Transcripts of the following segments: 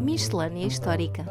Miscelânea Histórica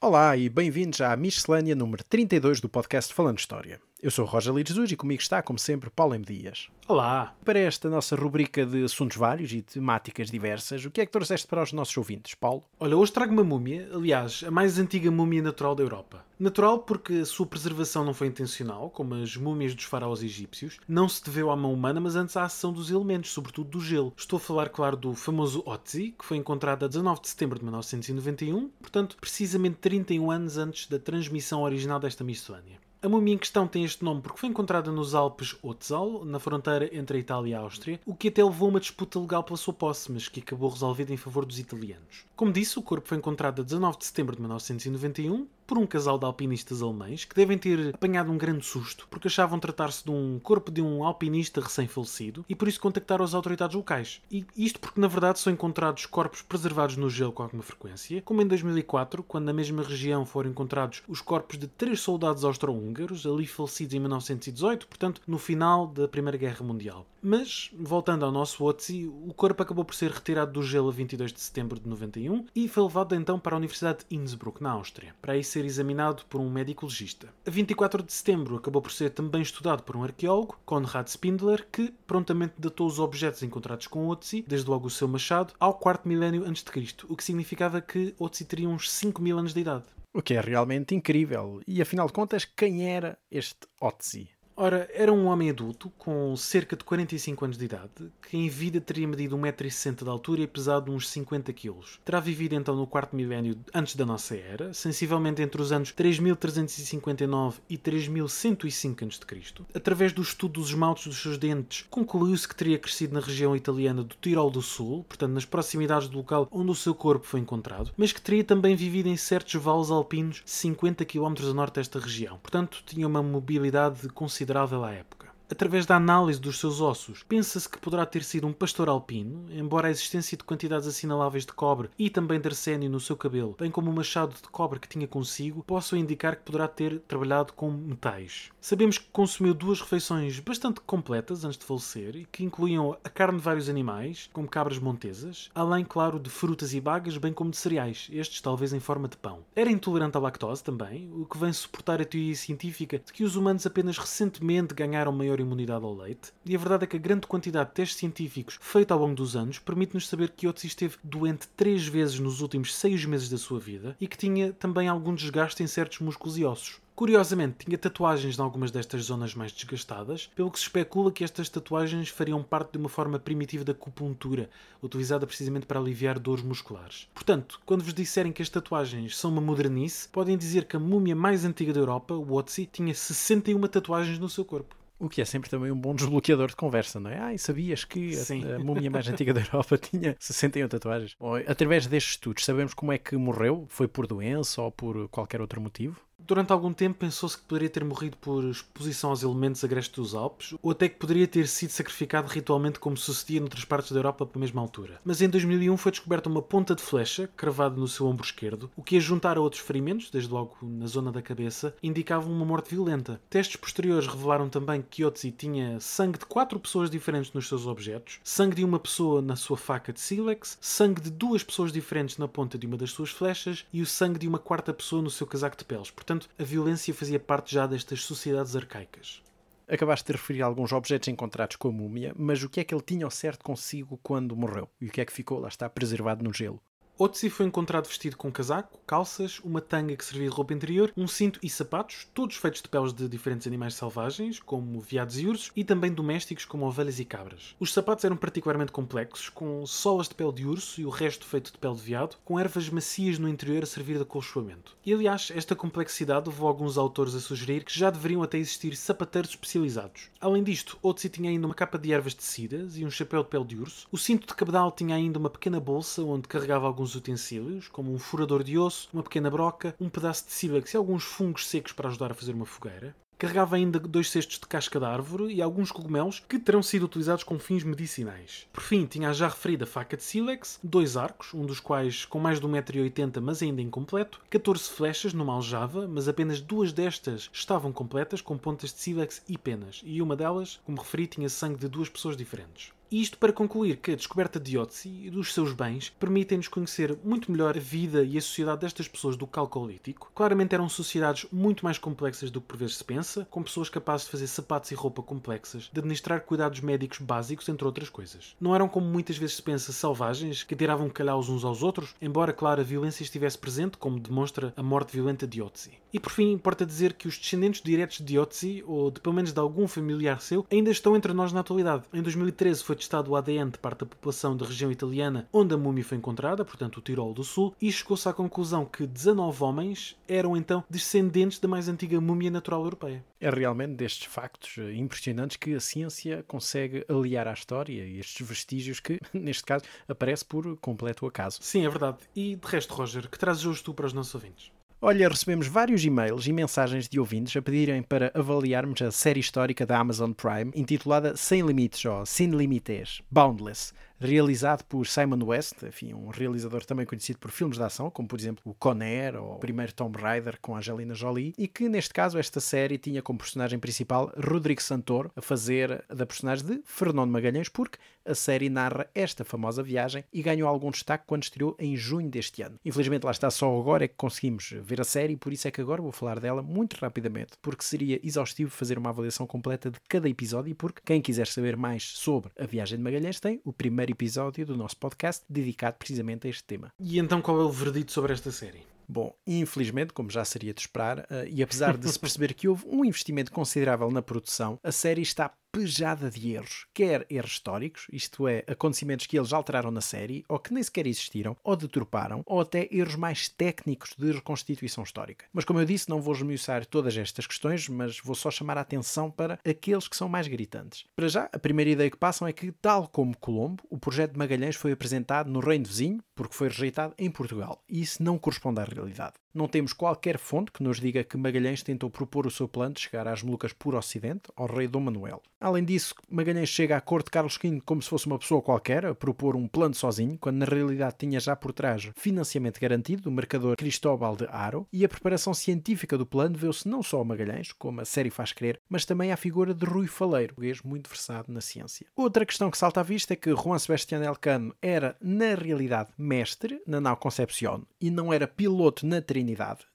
Olá e bem-vindos à Miscelânea número 32 do podcast Falando História. Eu sou Roger Jesus e comigo está, como sempre, Paulo M. Dias. Olá! Para esta nossa rubrica de assuntos vários e temáticas diversas, o que é que trouxeste para os nossos ouvintes, Paulo? Olha, hoje trago uma múmia, aliás, a mais antiga múmia natural da Europa. Natural porque a sua preservação não foi intencional, como as múmias dos faraós egípcios, não se deveu à mão humana, mas antes à ação dos elementos, sobretudo do gelo. Estou a falar, claro, do famoso Otzi, que foi encontrado a 19 de setembro de 1991, portanto, precisamente 31 anos antes da transmissão original desta miscelânea. A múmia em questão tem este nome porque foi encontrada nos Alpes Otzal, na fronteira entre a Itália e a Áustria, o que até levou a uma disputa legal pela sua posse, mas que acabou resolvida em favor dos italianos. Como disse, o corpo foi encontrado a 19 de setembro de 1991 por um casal de alpinistas alemães que devem ter apanhado um grande susto porque achavam tratar-se de um corpo de um alpinista recém-falecido e por isso contactaram as autoridades locais. E isto porque, na verdade, são encontrados corpos preservados no gelo com alguma frequência, como em 2004, quando na mesma região foram encontrados os corpos de três soldados austro-húngaros, ali falecidos em 1918, portanto, no final da Primeira Guerra Mundial. Mas, voltando ao nosso Otzi, o corpo acabou por ser retirado do gelo a 22 de setembro de 91 e foi levado então para a Universidade de Innsbruck, na Áustria, para ser examinado por um médico legista. A 24 de setembro acabou por ser também estudado por um arqueólogo, Konrad Spindler, que prontamente datou os objetos encontrados com Otzi, desde logo o seu machado, ao quarto milénio antes de Cristo, o que significava que Otzi teria uns 5 mil anos de idade. O que é realmente incrível. E afinal de contas, quem era este Otzi? Ora, era um homem adulto, com cerca de 45 anos de idade, que em vida teria medido 1,60m de altura e pesado uns 50 kg. Terá vivido então no quarto milénio antes da nossa era, sensivelmente entre os anos 3359 e 3105 a.C. Através do estudo dos esmaltes dos seus dentes, concluiu-se que teria crescido na região italiana do Tirol do Sul, portanto nas proximidades do local onde o seu corpo foi encontrado, mas que teria também vivido em certos vales alpinos 50 km a norte desta região. Portanto, tinha uma mobilidade considerável à época. Através da análise dos seus ossos, pensa-se que poderá ter sido um pastor alpino, embora a existência de quantidades assinaláveis de cobre e também de arsénio no seu cabelo, bem como o machado de cobre que tinha consigo, possam indicar que poderá ter trabalhado com metais. Sabemos que consumiu duas refeições bastante completas antes de falecer e que incluíam a carne de vários animais, como cabras montesas, além, claro, de frutas e bagas, bem como de cereais, estes talvez em forma de pão. Era intolerante à lactose também, o que vem suportar a teoria científica de que os humanos apenas recentemente ganharam maior imunidade ao leite, e a verdade é que a grande quantidade de testes científicos feita ao longo dos anos permite-nos saber que Otzi esteve doente três vezes nos últimos seis meses da sua vida e que tinha também algum desgaste em certos músculos e ossos. Curiosamente, tinha tatuagens em algumas destas zonas mais desgastadas, pelo que se especula que estas tatuagens fariam parte de uma forma primitiva da acupuntura, utilizada precisamente para aliviar dores musculares. Portanto, quando vos disserem que as tatuagens são uma modernice, podem dizer que a múmia mais antiga da Europa, o Otzi, tinha 61 tatuagens no seu corpo. O que é sempre também um bom desbloqueador de conversa, não é? Ah, e sabias que a, a, múmia mais antiga da Europa tinha 61 tatuagens? Bom, através destes estudos, sabemos como é que morreu? Foi por doença ou por qualquer outro motivo? Durante algum tempo pensou-se que poderia ter morrido por exposição aos elementos agrestes dos Alpes, ou até que poderia ter sido sacrificado ritualmente como sucedia noutras partes da Europa pela mesma altura. Mas em 2001 foi descoberta uma ponta de flecha cravada no seu ombro esquerdo, o que a juntar a outros ferimentos, desde logo na zona da cabeça, indicava uma morte violenta. Testes posteriores revelaram também que Otzi tinha sangue de quatro pessoas diferentes nos seus objetos, sangue de uma pessoa na sua faca de sílex, sangue de duas pessoas diferentes na ponta de uma das suas flechas e o sangue de uma quarta pessoa no seu casaco de peles. Portanto, a violência fazia parte já destas sociedades arcaicas. Acabaste de referir alguns objetos encontrados com a múmia, mas o que é que ele tinha ao certo consigo quando morreu? E o que é que ficou, lá está, preservado no gelo? Otzi foi encontrado vestido com casaco, calças, uma tanga que servia de roupa interior, um cinto e sapatos, todos feitos de peles de diferentes animais selvagens, como veados e ursos, e também domésticos, como ovelhas e cabras. Os sapatos eram particularmente complexos, com solas de pele de urso e o resto feito de pele de veado, com ervas macias no interior a servir de acolchoamento. E aliás, esta complexidade levou alguns autores a sugerir que já deveriam até existir sapateiros especializados. Além disto, Otzi tinha ainda uma capa de ervas tecidas e um chapéu de pele de urso. O cinto de cabedal tinha ainda uma pequena bolsa onde carregava alguns alguns utensílios, como um furador de osso, uma pequena broca, um pedaço de sílex e alguns fungos secos para ajudar a fazer uma fogueira. carregava ainda dois cestos de casca de árvore e alguns cogumelos que terão sido utilizados com fins medicinais. Por fim, tinha a já referida faca de sílex, dois arcos, um dos quais com mais de 1,80m mas ainda incompleto, 14 flechas numa aljava, mas apenas duas destas estavam completas com pontas de sílex e penas, e uma delas, como referi, tinha sangue de duas pessoas diferentes. Isto para concluir que a descoberta de Otzi e dos seus bens permitem-nos conhecer muito melhor a vida e a sociedade destas pessoas do Calcolítico. Claramente eram sociedades muito mais complexas do que por vezes se pensa, com pessoas capazes de fazer sapatos e roupa complexas, de administrar cuidados médicos básicos, entre outras coisas. Não eram como muitas vezes se pensa selvagens, que tiravam calhaus uns aos outros, embora, claro, a violência estivesse presente, como demonstra a morte violenta de Otzi. E por fim, importa dizer que os descendentes diretos de Otzi, ou de pelo menos de algum familiar seu, ainda estão entre nós na atualidade. Em 2013 foi testado o ADN de parte da população da região italiana onde a múmia foi encontrada, portanto o Tirol do Sul, e chegou-se à conclusão que 19 homens eram então descendentes da mais antiga múmia natural europeia. É realmente destes factos impressionantes que a ciência consegue aliar à história e estes vestígios que, neste caso, aparece por completo acaso. Sim, é verdade. E de resto, Roger, que trazes hoje tu para os nossos ouvintes? Olha, recebemos vários e-mails e mensagens de ouvintes a pedirem para avaliarmos a série histórica da Amazon Prime intitulada Sem Limites ou Sin Limites, Boundless, realizado por Simon West, enfim, um realizador também conhecido por filmes de ação, como por exemplo o Con Air ou o primeiro Tomb Raider com Angelina Jolie, e que neste caso esta série tinha como personagem principal Rodrigo Santoro a fazer da personagem de Fernando Magalhães, porque a série narra esta famosa viagem e ganhou algum destaque quando estreou em junho deste ano. Infelizmente lá está só agora é que conseguimos ver a série, por isso é que agora vou falar dela muito rapidamente, porque seria exaustivo fazer uma avaliação completa de cada episódio e porque quem quiser saber mais sobre a viagem de Magalhães tem o primeiro episódio do nosso podcast dedicado precisamente a este tema. E então qual é o verdito sobre esta série? Bom, infelizmente, como já seria de esperar, uh, e apesar de se perceber que houve um investimento considerável na produção, a série está pejada de erros, quer erros históricos, isto é, acontecimentos que eles alteraram na série, ou que nem sequer existiram, ou deturparam, ou até erros mais técnicos de reconstituição histórica. Mas como eu disse, não vou esmiuçar todas estas questões, mas vou só chamar a atenção para aqueles que são mais gritantes. Para já, a primeira ideia que passam é que, tal como Colombo, o projeto de Magalhães foi apresentado no reino vizinho, porque foi rejeitado em Portugal, e isso não corresponde à realidade. Não temos qualquer fonte que nos diga que Magalhães tentou propor o seu plano de chegar às Molucas por Ocidente, ao rei Dom Manuel. Além disso, Magalhães chega à corte de Carlos V como se fosse uma pessoa qualquer, a propor um plano sozinho, quando na realidade tinha já por trás financiamento garantido do mercador Cristóbal de Haro, e a preparação científica do plano vê-se não só a Magalhães, como a série faz crer, mas também à figura de Rui Faleiro, português muito versado na ciência. Outra questão que salta à vista é que Juan Sebastián Elcano era, na realidade, mestre na nau Concepción e não era piloto na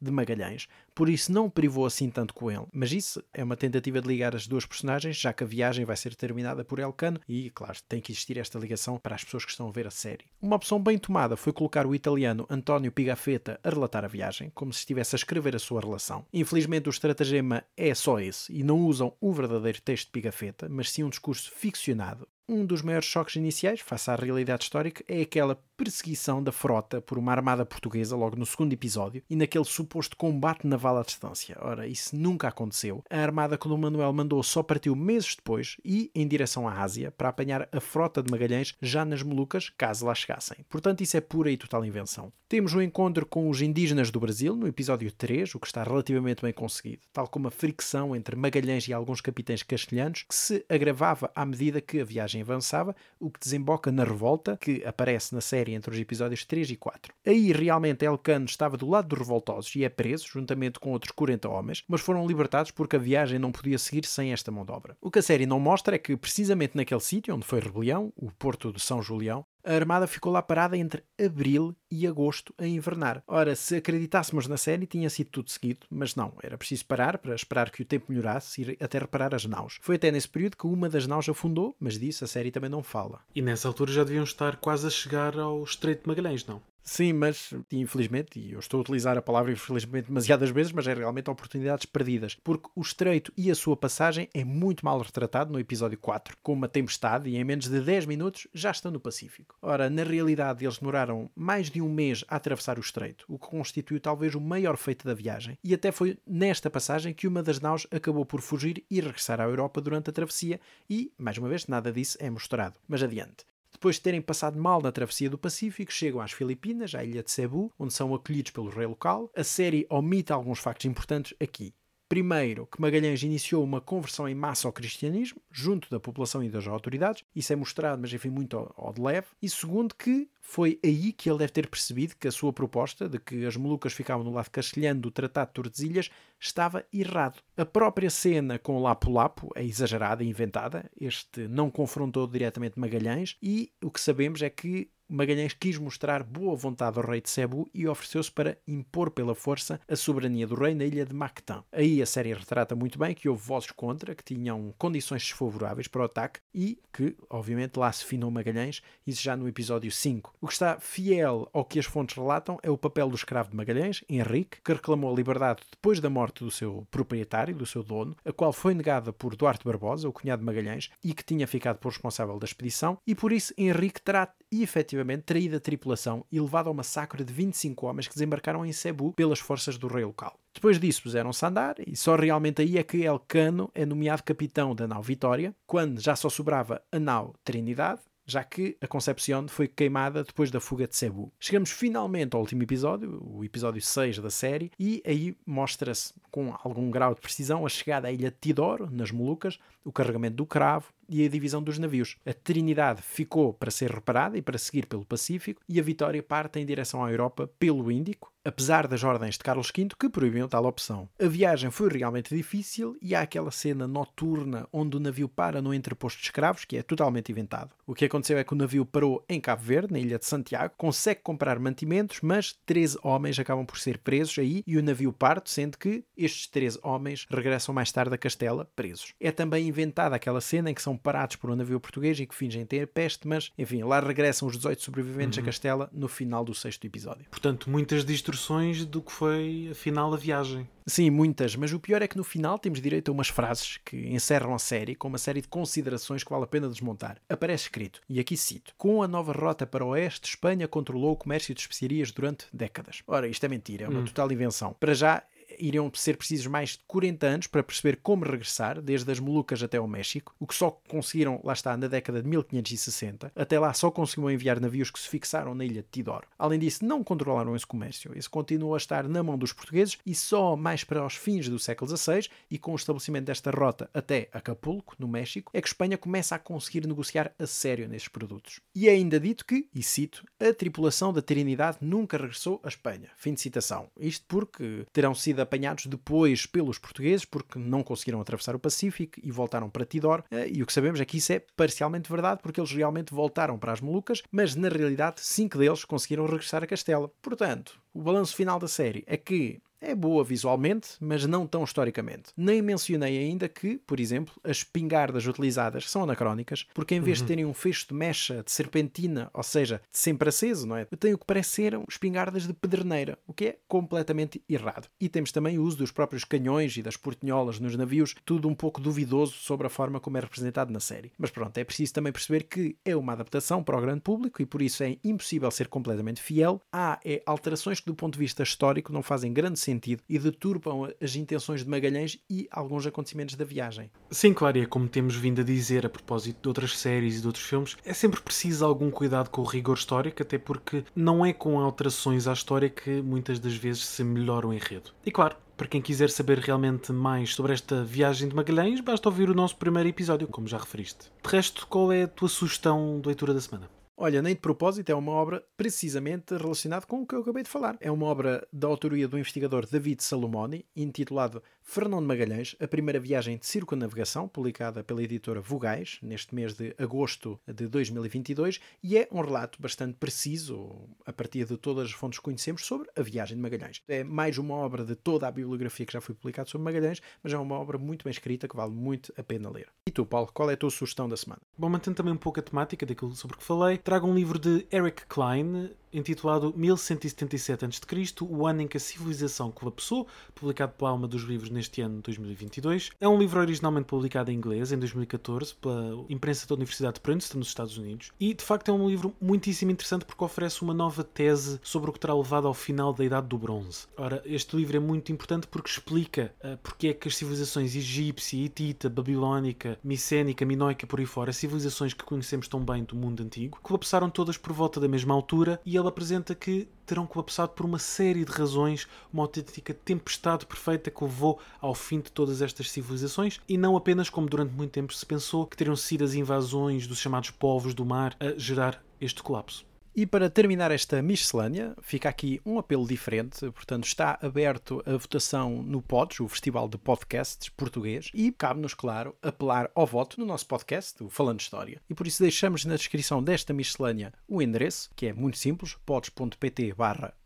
De Magalhães, por isso não privou assim tanto com ele. Mas isso é uma tentativa de ligar as duas personagens, já que a viagem vai ser terminada por Elcano e, claro, tem que existir esta ligação para as pessoas que estão a ver a série. Uma opção bem tomada foi colocar o italiano António Pigafetta a relatar a viagem, como se estivesse a escrever a sua relação. Infelizmente, o estratagema é só esse e não usam o verdadeiro texto de Pigafetta, mas sim um discurso ficcionado um dos maiores choques iniciais, face à realidade histórica, é aquela perseguição da frota por uma armada portuguesa logo no segundo episódio e naquele suposto combate naval à distância. Ora, isso nunca aconteceu. A armada que Dom Manuel mandou só partiu meses depois e em direção à Ásia para apanhar a frota de Magalhães já nas Molucas, caso lá chegassem. Portanto, isso é pura e total invenção. Temos o um encontro com os indígenas do Brasil no episódio 3, o que está relativamente bem conseguido, tal como a fricção entre Magalhães e alguns capitães castelhanos que se agravava à medida que a viagem avançava, o que desemboca na revolta, que aparece na série entre os episódios 3 e 4. Aí realmente Elcano estava do lado dos revoltosos e é preso, juntamente com outros 40 homens, mas foram libertados porque a viagem não podia seguir sem esta mão de obra. O que a série não mostra é que, precisamente naquele sítio onde foi rebelião, o Porto de São Julião, a armada ficou lá parada entre abril e agosto a invernar. Ora, se acreditássemos na série, tinha sido tudo seguido, mas não, era preciso parar para esperar que o tempo melhorasse e até reparar as naus. Foi até nesse período que uma das naus afundou, mas disso a série também não fala. E nessa altura já deviam estar quase a chegar ao Estreito de Magalhães, não? Sim, mas infelizmente, e eu estou a utilizar a palavra infelizmente demasiadas vezes, mas é realmente oportunidades perdidas, porque o estreito e a sua passagem é muito mal retratado no episódio 4, com uma tempestade e em menos de 10 minutos já estão no Pacífico. Ora, na realidade eles demoraram mais de um mês a atravessar o estreito, o que constituiu talvez o maior feito da viagem, e até foi nesta passagem que uma das naus acabou por fugir e regressar à Europa durante a travessia, e, mais uma vez, nada disso é mostrado. Mas adiante. Depois de terem passado mal na travessia do Pacífico, chegam às Filipinas, à ilha de Cebu, onde são acolhidos pelo rei local. A série omite alguns factos importantes aqui. Primeiro, que Magalhães iniciou uma conversão em massa ao cristianismo, junto da população e das autoridades. Isso é mostrado, mas enfim, muito ao, de leve. E segundo, que foi aí que ele deve ter percebido que a sua proposta de que as Molucas ficavam no lado castelhano do Tratado de Tordesilhas estava errado. A própria cena com o Lapu-Lapu é exagerada e inventada. Este não confrontou diretamente Magalhães e o que sabemos é que Magalhães quis mostrar boa vontade ao rei de Cebu e ofereceu-se para impor pela força a soberania do rei na ilha de Mactã. Aí a série retrata muito bem que houve vozes contra, que tinham condições desfavoráveis para o ataque e que, obviamente, lá se finou Magalhães, isso já no episódio 5. O que está fiel ao que as fontes relatam é o papel do escravo de Magalhães, Henrique, que reclamou a liberdade depois da morte do seu proprietário, do seu dono, a qual foi negada por Duarte Barbosa, o cunhado de Magalhães, e que tinha ficado por responsável da expedição, e por isso Henrique terá efetivamente traído a tripulação e levado ao massacre de 25 homens que desembarcaram em Cebu pelas forças do rei local. Depois disso puseram-se a andar e só realmente aí é que Elcano é nomeado capitão da nau Vitória, quando já só sobrava a nau Trinidade, já que a Concepción foi queimada depois da fuga de Cebu. Chegamos finalmente ao último episódio, o episódio 6 da série, e aí mostra-se com algum grau de precisão a chegada à ilha de nas Molucas, o carregamento do cravo, e a divisão dos navios. A Trinidade ficou para ser reparada e para seguir pelo Pacífico, e a Vitória parte em direção à Europa pelo Índico, apesar das ordens de Carlos V que proibiam tal opção. A viagem foi realmente difícil e há aquela cena noturna onde o navio para no entreposto de escravos, que é totalmente inventado. O que aconteceu é que o navio parou em Cabo Verde, na ilha de Santiago, consegue comprar mantimentos, mas 13 homens acabam por ser presos aí e o navio parte, sendo que estes 13 homens regressam mais tarde a Castela presos. É também inventada aquela cena em que são parados por um navio português e que fingem ter peste, mas enfim, lá regressam os 18 sobreviventes uhum. a Castela no final do sexto episódio. Portanto, muitas distorções do que foi afinal a viagem. Sim, muitas, mas o pior é que no final temos direito a umas frases que encerram a série com uma série de considerações que vale a pena desmontar. Aparece escrito, e aqui cito: Com a nova rota para o oeste, Espanha controlou o comércio de especiarias durante décadas. Ora, isto é mentira, é uma hum. total invenção. Para já, iriam ser precisos mais de 40 anos para perceber como regressar, desde as Molucas até ao México, o que só conseguiram, lá está, na década de 1560. Até lá só conseguiram enviar navios que se fixaram na ilha de Tidor. Além disso, não controlaram esse comércio. Esse continuou a estar na mão dos portugueses e só mais para os fins do século XVI e com o estabelecimento desta rota até Acapulco, no México, é que Espanha começa a conseguir negociar a sério nesses produtos. E é ainda dito que, e cito, a tripulação da Trinidade nunca regressou à Espanha. Fim de citação. Isto porque terão sido apanhados depois pelos portugueses porque não conseguiram atravessar o Pacífico e voltaram para Tidor. Eh, e o que sabemos é que isso é parcialmente verdade porque eles realmente voltaram para as Molucas, mas na realidade cinco deles conseguiram regressar a Castela. Portanto, o balanço final da série é que é boa visualmente, mas não tão historicamente. Nem mencionei ainda que, por exemplo, as espingardas utilizadas são anacrónicas, porque em vez uhum. de terem um fecho de mecha de serpentina, ou seja, de sempre aceso, não é? Tem o que parece ser espingardas de pederneira, o que é completamente errado. E temos também o uso dos próprios canhões e das portinholas nos navios, tudo um pouco duvidoso sobre a forma como é representado na série. Mas pronto, é preciso também perceber que é uma adaptação para o grande público e por isso é impossível ser completamente fiel. Há é, alterações que do ponto de vista histórico não fazem grande sentido sentido e deturbam as intenções de Magalhães e alguns acontecimentos da viagem. Sim, claro, e é como temos vindo a dizer a propósito de outras séries e de outros filmes, é sempre preciso algum cuidado com o rigor histórico, até porque não é com alterações à história que muitas das vezes se melhora o enredo. E claro, para quem quiser saber realmente mais sobre esta viagem de Magalhães, basta ouvir o nosso primeiro episódio, como já referiste. De resto, qual é a tua sugestão de leitura da semana? Olha, nem de propósito, é uma obra precisamente relacionada com o que eu acabei de falar. É uma obra da autoria do investigador David Salomoni, intitulado Fernando Magalhães, a primeira viagem de circunnavegação, publicada pela editora Vogais, neste mês de agosto de 2022, e é um relato bastante preciso, a partir de todas as fontes que conhecemos, sobre a viagem de Magalhães. É mais uma obra de toda a bibliografia que já foi publicada sobre Magalhães, mas é uma obra muito bem escrita que vale muito a pena ler. E tu, Paulo, qual é a tua sugestão da semana? Bom, mantendo também um pouco a temática daquilo sobre que falei, trago um livro de Eric Klein, intitulado 1177 a.C., o ano em que a civilização colapsou, publicado pela Alma dos Livros neste ano 2022. É um livro originalmente publicado em inglês, em 2014, pela imprensa da Universidade de Princeton, nos Estados Unidos, e de facto é um livro muitíssimo interessante porque oferece uma nova tese sobre o que terá levado ao final da Idade do Bronze. Ora, este livro é muito importante porque explica uh, porque é que as civilizações egípcia, hitita, babilónica, micénica, minoica, por aí fora, civilizações que conhecemos tão bem do mundo antigo, colapsaram todas por volta da mesma altura e ele apresenta que terão colapsado por uma série de razões, uma autêntica tempestade perfeita que levou ao fim de todas estas civilizações, e não apenas como durante muito tempo se pensou que teriam sido as invasões dos chamados povos do mar a gerar este colapso. E para terminar esta miscelânea, fica aqui um apelo diferente. Portanto, está aberto a votação no Pods, o Festival de Podcasts português, e cabe-nos, claro, apelar ao voto no nosso podcast, o Falando História. E por isso deixamos na descrição desta miscelânea o endereço, que é muito simples, pods.pt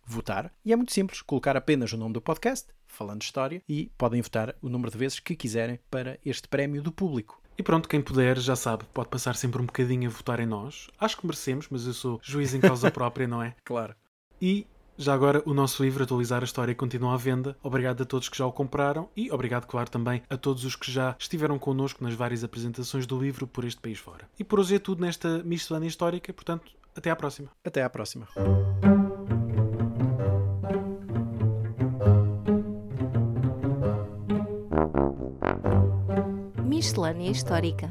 votar. E é muito simples, colocar apenas o nome do podcast, Falando História, e podem votar o número de vezes que quiserem para este prémio do público. E pronto, quem puder, já sabe, pode passar sempre um bocadinho a votar em nós. Acho que merecemos, mas eu sou juiz em causa própria, não é? Claro. E já agora, o nosso livro Atualizar a História continua à venda. Obrigado a todos que já o compraram e obrigado, claro, também a todos os que já estiveram connosco nas várias apresentações do livro por este país fora. E por hoje é tudo nesta miscelânea histórica, portanto, até à próxima. Até à próxima. Miscelânea Histórica